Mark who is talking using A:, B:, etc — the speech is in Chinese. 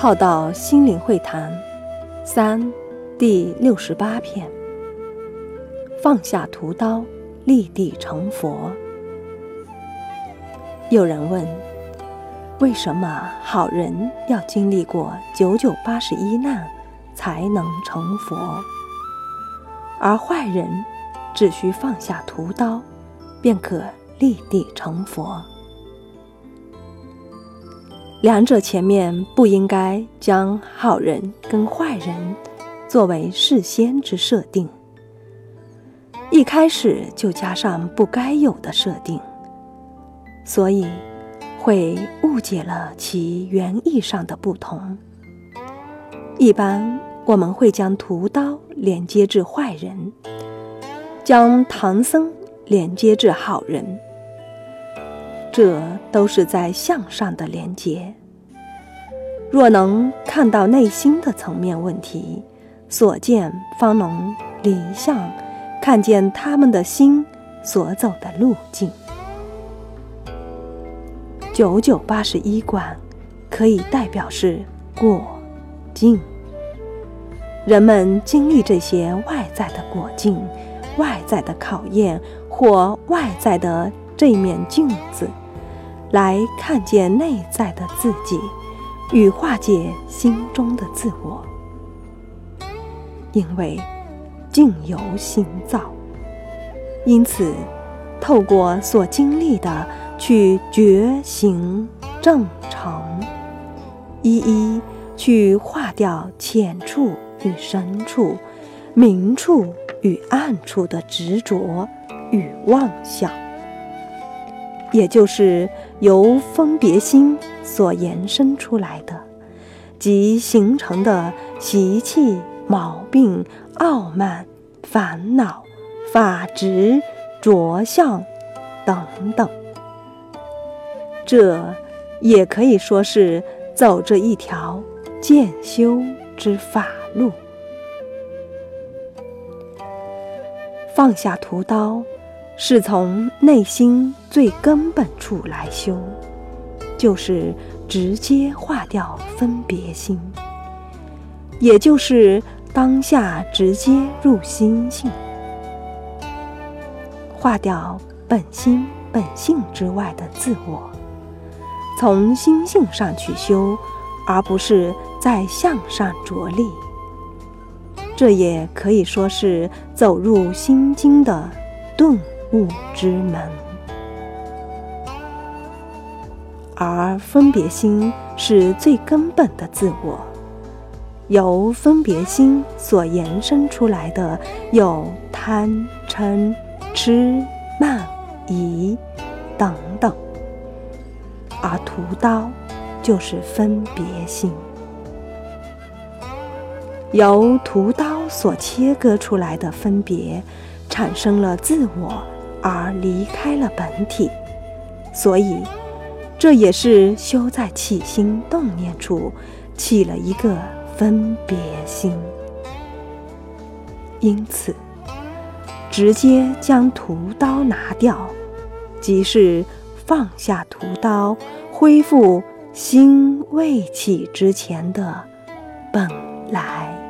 A: 浩道心灵会谈三第六十八篇：放下屠刀，立地成佛。有人问：为什么好人要经历过九九八十一难才能成佛，而坏人只需放下屠刀，便可立地成佛？两者前面不应该将好人跟坏人作为事先之设定，一开始就加上不该有的设定，所以会误解了其原意上的不同。一般我们会将屠刀连接至坏人，将唐僧连接至好人。这都是在向上的连接。若能看到内心的层面问题，所见方能离相，看见他们的心所走的路径。九九八十一关，可以代表是果境。人们经历这些外在的果境、外在的考验或外在的这面镜子。来看见内在的自己，与化解心中的自我。因为境由心造，因此透过所经历的去觉行正常，一一去化掉浅处与深处、明处与暗处的执着与妄想。也就是由分别心所延伸出来的，即形成的习气、毛病、傲慢、烦恼、法执、着相等等。这也可以说是走着一条渐修之法路，放下屠刀。是从内心最根本处来修，就是直接化掉分别心，也就是当下直接入心性，化掉本心本性之外的自我，从心性上去修，而不是在向上着力。这也可以说是走入心经的顿。悟之门，而分别心是最根本的自我。由分别心所延伸出来的有贪嗔痴慢疑等等，而屠刀就是分别心，由屠刀所切割出来的分别，产生了自我。而离开了本体，所以这也是修在起心动念处起了一个分别心。因此，直接将屠刀拿掉，即是放下屠刀，恢复心未起之前的本来。